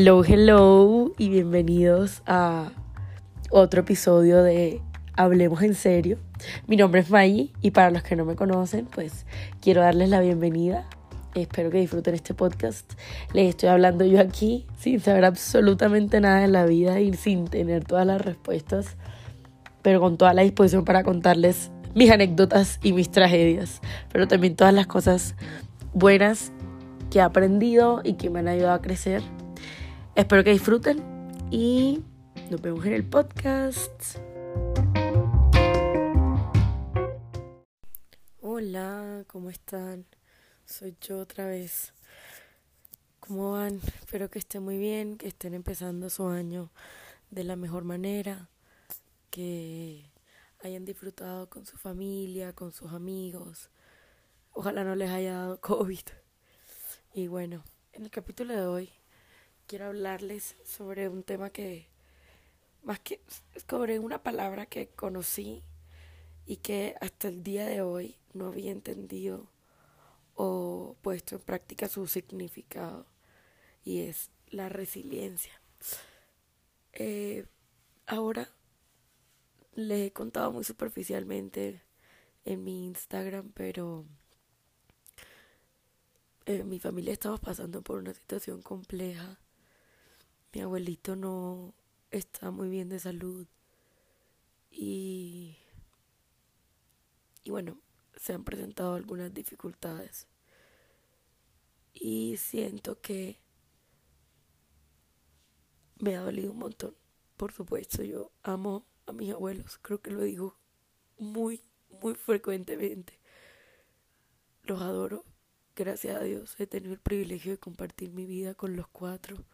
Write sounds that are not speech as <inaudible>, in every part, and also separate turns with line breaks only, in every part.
Hello, hello y bienvenidos a otro episodio de Hablemos en serio. Mi nombre es Maggie y para los que no me conocen, pues quiero darles la bienvenida. Espero que disfruten este podcast. Les estoy hablando yo aquí sin saber absolutamente nada de la vida y sin tener todas las respuestas, pero con toda la disposición para contarles mis anécdotas y mis tragedias, pero también todas las cosas buenas que he aprendido y que me han ayudado a crecer. Espero que disfruten y nos vemos en el podcast. Hola, ¿cómo están? Soy yo otra vez. ¿Cómo van? Espero que estén muy bien, que estén empezando su año de la mejor manera, que hayan disfrutado con su familia, con sus amigos. Ojalá no les haya dado <laughs> COVID. Y bueno, en el capítulo de hoy quiero hablarles sobre un tema que, más que sobre una palabra que conocí y que hasta el día de hoy no había entendido o puesto en práctica su significado y es la resiliencia. Eh, ahora les he contado muy superficialmente en mi Instagram, pero eh, mi familia estamos pasando por una situación compleja. Mi abuelito no está muy bien de salud. Y, y bueno, se han presentado algunas dificultades. Y siento que me ha dolido un montón. Por supuesto, yo amo a mis abuelos. Creo que lo digo muy, muy frecuentemente. Los adoro gracias a Dios he tenido el privilegio de compartir mi vida con los cuatro,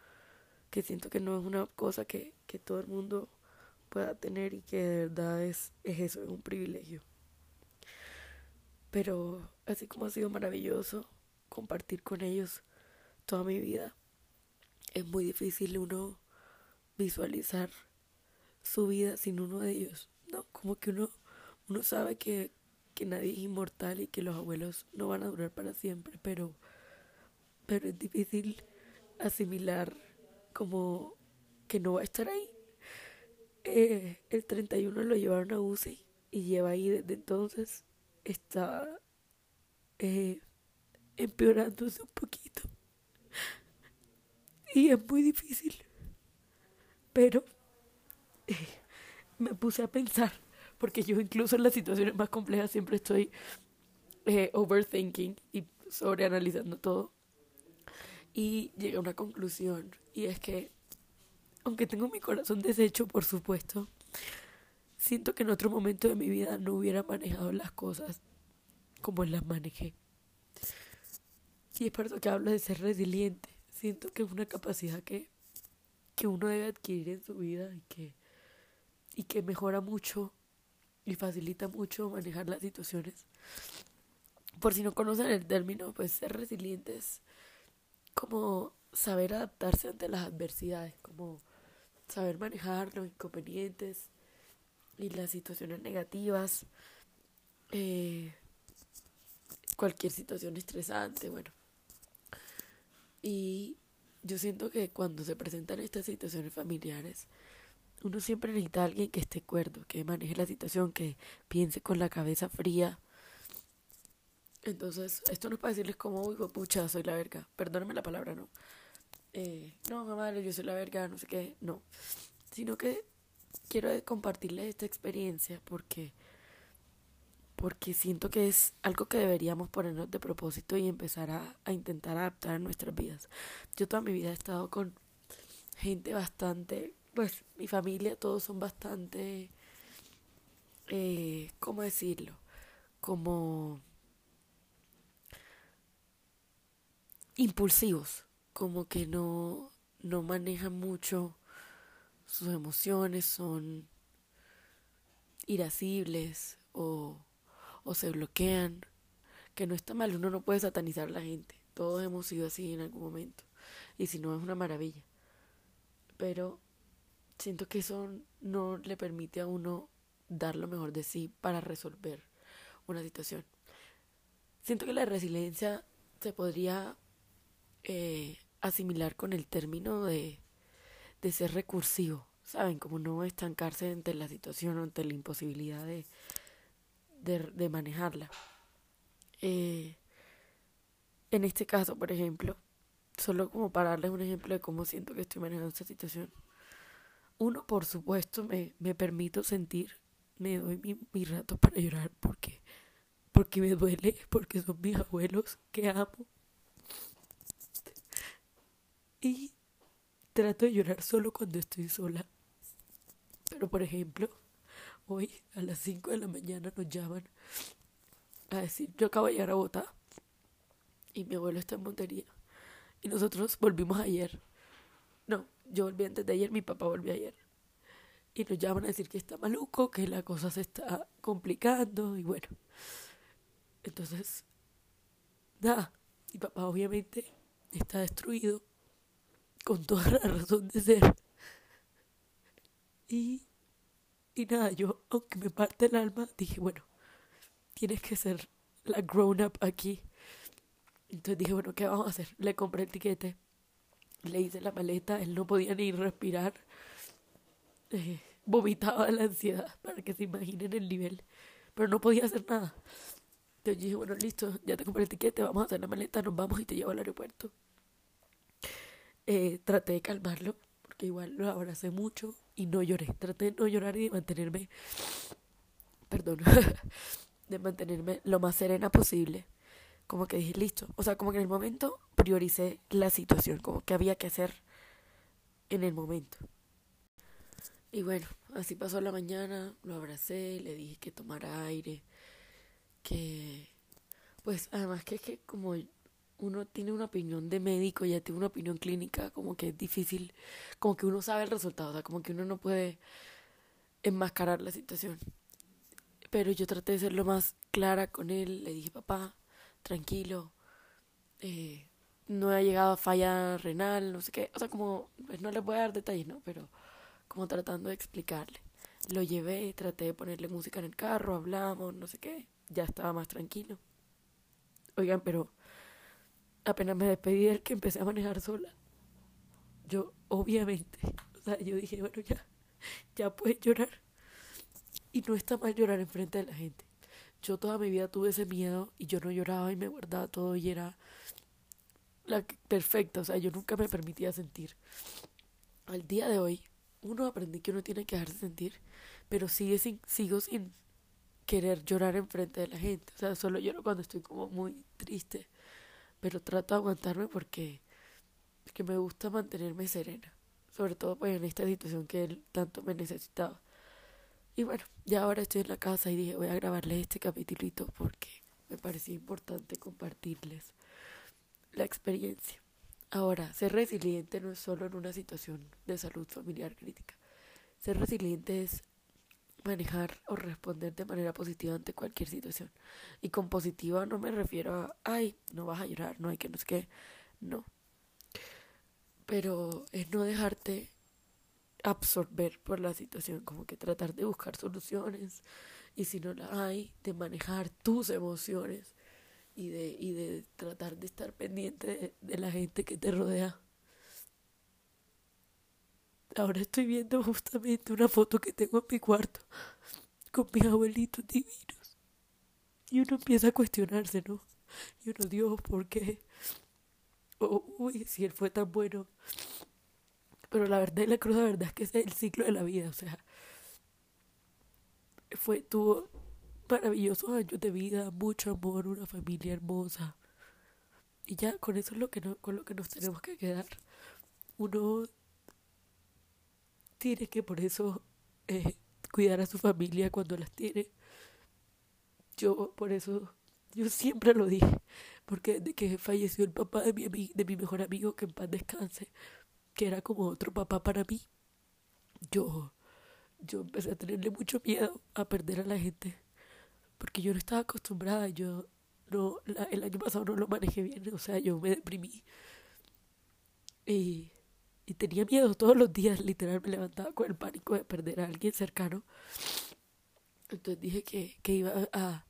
que siento que no es una cosa que, todo el mundo pueda tener y que de verdad es, es eso, es un privilegio. Pero así como ha sido maravilloso compartir con ellos toda mi vida, es muy difícil uno visualizar su vida sin uno de ellos, ¿no? Como que uno, uno sabe que, que nadie es inmortal y que los abuelos no van a durar para siempre, pero, pero es difícil asimilar como que no va a estar ahí. Eh, el 31 lo llevaron a UCI y lleva ahí desde entonces. Está eh, empeorándose un poquito. Y es muy difícil. Pero eh, me puse a pensar porque yo incluso en las situaciones más complejas siempre estoy eh, overthinking y sobreanalizando todo. Y llegué a una conclusión, y es que, aunque tengo mi corazón deshecho, por supuesto, siento que en otro momento de mi vida no hubiera manejado las cosas como las manejé. Y es por eso que hablo de ser resiliente. Siento que es una capacidad que, que uno debe adquirir en su vida y que, y que mejora mucho y facilita mucho manejar las situaciones. Por si no conocen el término, pues ser resilientes como saber adaptarse ante las adversidades, como saber manejar los inconvenientes y las situaciones negativas, eh, cualquier situación estresante, bueno. Y yo siento que cuando se presentan estas situaciones familiares, uno siempre necesita alguien que esté cuerdo, que maneje la situación, que piense con la cabeza fría. Entonces, esto no es para decirles como, uy, pucha, soy la verga. Perdóname la palabra, no. Eh, no, mamá, yo soy la verga, no sé qué, no. Sino que quiero compartirles esta experiencia porque porque siento que es algo que deberíamos ponernos de propósito y empezar a, a intentar adaptar en nuestras vidas. Yo toda mi vida he estado con gente bastante pues mi familia todos son bastante, eh, ¿cómo decirlo? Como impulsivos, como que no, no manejan mucho sus emociones, son irascibles o, o se bloquean, que no está mal, uno no puede satanizar a la gente, todos hemos sido así en algún momento, y si no es una maravilla, pero siento que eso no le permite a uno dar lo mejor de sí para resolver una situación. Siento que la resiliencia se podría eh, asimilar con el término de, de ser recursivo, ¿saben? Como no estancarse ante la situación, ante la imposibilidad de, de, manejarla. Eh, en este caso, por ejemplo, solo como para darles un ejemplo de cómo siento que estoy manejando esta situación. Uno, por supuesto, me, me permito sentir, me doy mi, mi rato para llorar porque, porque me duele, porque son mis abuelos que amo. Y trato de llorar solo cuando estoy sola. Pero, por ejemplo, hoy a las 5 de la mañana nos llaman a decir, yo acabo de llegar a Bogotá y mi abuelo está en Montería. Y nosotros volvimos ayer. No, yo volví antes de ayer, mi papá volvió ayer. Y nos llaman a decir que está maluco, que la cosa se está complicando y bueno. Entonces, nada, mi papá obviamente está destruido, con toda la razón de ser. Y, y nada, yo, aunque me parte el alma, dije, bueno, tienes que ser la grown up aquí. Entonces dije, bueno, ¿qué vamos a hacer? Le compré el tiquete, le hice la maleta, él no podía ni respirar. Eh, vomitaba la ansiedad, para que se imaginen el nivel, pero no podía hacer nada. Entonces dije, bueno, listo, ya te compré el tiquete, vamos a hacer la maleta, nos vamos y te llevo al aeropuerto. Eh, traté de calmarlo, porque igual lo abracé mucho y no lloré. Traté de no llorar y de mantenerme, perdón, <laughs> de mantenerme lo más serena posible como que dije, listo. O sea, como que en el momento prioricé la situación, como que había que hacer en el momento. Y bueno, así pasó la mañana, lo abracé, le dije que tomara aire, que pues además que es que como uno tiene una opinión de médico, ya tiene una opinión clínica, como que es difícil, como que uno sabe el resultado, o sea, como que uno no puede enmascarar la situación. Pero yo traté de ser lo más clara con él, le dije, papá, tranquilo, eh, no ha llegado a falla renal, no sé qué, o sea, como, pues no le voy a dar detalles, ¿no? Pero como tratando de explicarle. Lo llevé, traté de ponerle música en el carro, hablamos, no sé qué, ya estaba más tranquilo. Oigan, pero apenas me despedí del que empecé a manejar sola. Yo, obviamente, o sea, yo dije, bueno, ya, ya puedes llorar. Y no está mal llorar enfrente de la gente. Yo toda mi vida tuve ese miedo y yo no lloraba y me guardaba todo y era la perfecta, o sea, yo nunca me permitía sentir. Al día de hoy, uno aprendí que uno tiene que dejarse sentir, pero sigue sin, sigo sin querer llorar enfrente de la gente. O sea, solo lloro cuando estoy como muy triste, pero trato de aguantarme porque, porque me gusta mantenerme serena, sobre todo pues en esta situación que él tanto me necesitaba. Y bueno, ya ahora estoy en la casa y dije voy a grabarles este capítulito porque me parecía importante compartirles la experiencia. Ahora, ser resiliente no es solo en una situación de salud familiar crítica. Ser resiliente es manejar o responder de manera positiva ante cualquier situación. Y con positiva no me refiero a, ay, no vas a llorar, no hay que no es que, no. Pero es no dejarte absorber por la situación, como que tratar de buscar soluciones y si no la hay, de manejar tus emociones y de, y de tratar de estar pendiente de, la gente que te rodea. Ahora estoy viendo justamente una foto que tengo en mi cuarto con mis abuelitos divinos. Y uno empieza a cuestionarse, ¿no? Y uno, Dios, ¿por qué? Uy, si él fue tan bueno. Pero la verdad y la cruz, la verdad es que es el ciclo de la vida, o sea, fue, tuvo maravillosos años de vida, mucho amor, una familia hermosa. Y ya con eso es lo que no, con lo que nos tenemos que quedar. Uno tiene que por eso eh, cuidar a su familia cuando las tiene. Yo por eso, yo siempre lo dije, porque desde que falleció el papá de mi, de mi mejor amigo, que en paz descanse, que era como otro papá para mí, yo, yo empecé a tenerle mucho miedo a perder a la gente, porque yo no estaba acostumbrada, yo no, el año pasado no lo manejé bien, o sea, yo me deprimí y, y tenía miedo todos los días, literal me levantaba con el pánico de perder a alguien cercano. Entonces dije que, que iba a,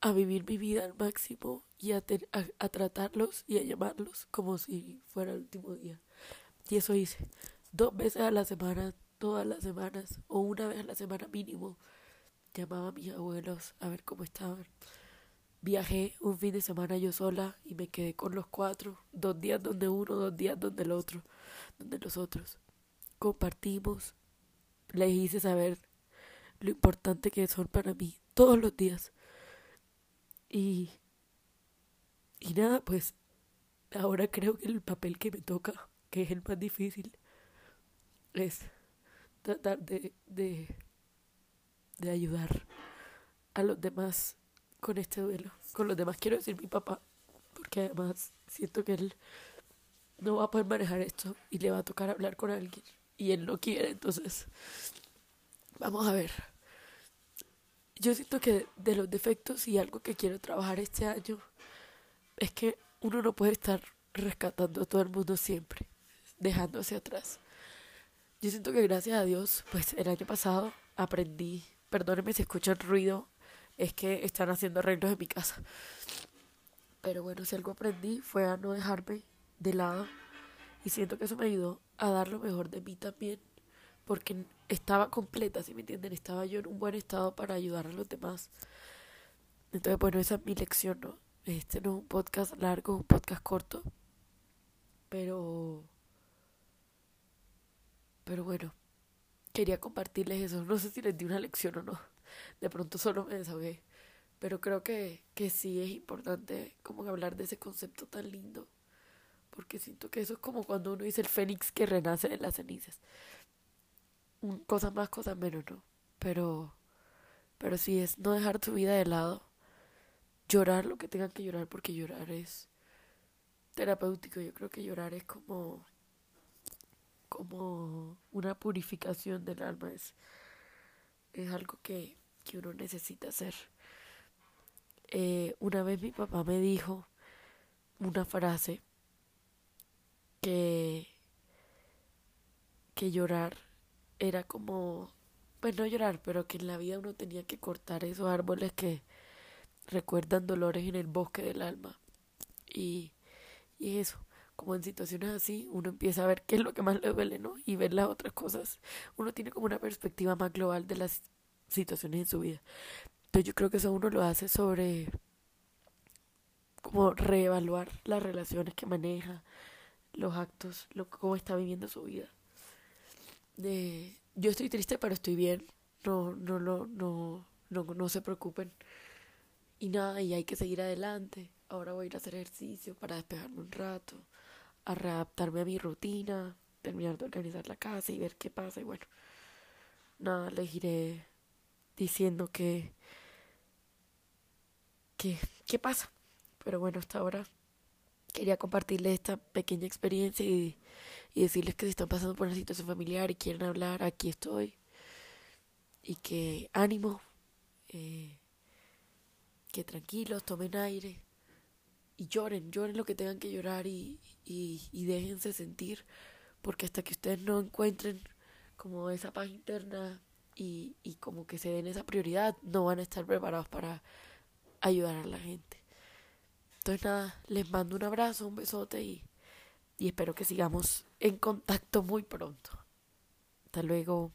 a vivir mi vida al máximo y a, a, tratarlos y a llamarlos como si fuera el último día. Y eso hice. Dos veces a la semana, todas las semanas, o una vez a la semana mínimo, llamaba a mis abuelos a ver cómo estaban. Viajé un fin de semana yo sola y me quedé con los cuatro, dos días donde uno, dos días donde el otro, donde los otros. Compartimos, les hice saber lo importante que son para mí todos los días. Y, y nada, pues ahora creo que el papel que me toca, que es el más difícil, es tratar de, de, de ayudar a los demás con este duelo. Con los demás quiero decir mi papá, porque además siento que él no va a poder manejar esto y le va a tocar hablar con alguien y él no quiere, entonces vamos a ver. Yo siento que de los defectos y algo que quiero trabajar este año es que uno no puede estar rescatando a todo el mundo siempre, dejándose atrás. Yo siento que gracias a Dios, pues el año pasado aprendí, perdónenme si escuchan ruido, es que están haciendo arreglos en mi casa. Pero bueno, si algo aprendí fue a no dejarme de lado y siento que eso me ayudó a dar lo mejor de mí también porque estaba completa, si me entienden, estaba yo en un buen estado para ayudar a los demás. Entonces, bueno, esa es mi lección, ¿no? Este no es un podcast largo, es un podcast corto, pero... Pero bueno, quería compartirles eso. No sé si les di una lección o no. De pronto solo me desahogué. Pero creo que, que sí es importante como hablar de ese concepto tan lindo. Porque siento que eso es como cuando uno dice el fénix que renace de las cenizas cosas más, cosas menos, ¿no? Pero, pero sí es no dejar tu vida de lado, llorar lo que tengan que llorar, porque llorar es terapéutico. Yo creo que llorar es como, como una purificación del alma, es, es algo que, que uno necesita hacer. Eh, una vez mi papá me dijo una frase que, que llorar era como, pues no llorar, pero que en la vida uno tenía que cortar esos árboles que recuerdan dolores en el bosque del alma. Y, y eso, como en situaciones así, uno empieza a ver qué es lo que más le duele, ¿no? Y ver las otras cosas. Uno tiene como una perspectiva más global de las situaciones en su vida. Entonces yo creo que eso uno lo hace sobre como reevaluar las relaciones que maneja, los actos, lo, cómo está viviendo su vida de yo estoy triste pero estoy bien, no, no, no, no, no, no se preocupen. Y nada, y hay que seguir adelante. Ahora voy a ir a hacer ejercicio para despejarme un rato, a readaptarme a mi rutina, terminar de organizar la casa y ver qué pasa. Y bueno, nada, les iré diciendo que, que, qué pasa. Pero bueno, hasta ahora quería compartirles esta pequeña experiencia y decirles que si están pasando por una situación familiar y quieren hablar, aquí estoy. Y que ánimo, eh, que tranquilos, tomen aire y lloren, lloren lo que tengan que llorar y, y, y déjense sentir, porque hasta que ustedes no encuentren como esa paz interna y, y como que se den esa prioridad, no van a estar preparados para ayudar a la gente. Entonces nada, les mando un abrazo, un besote y y espero que sigamos en contacto muy pronto. Hasta luego.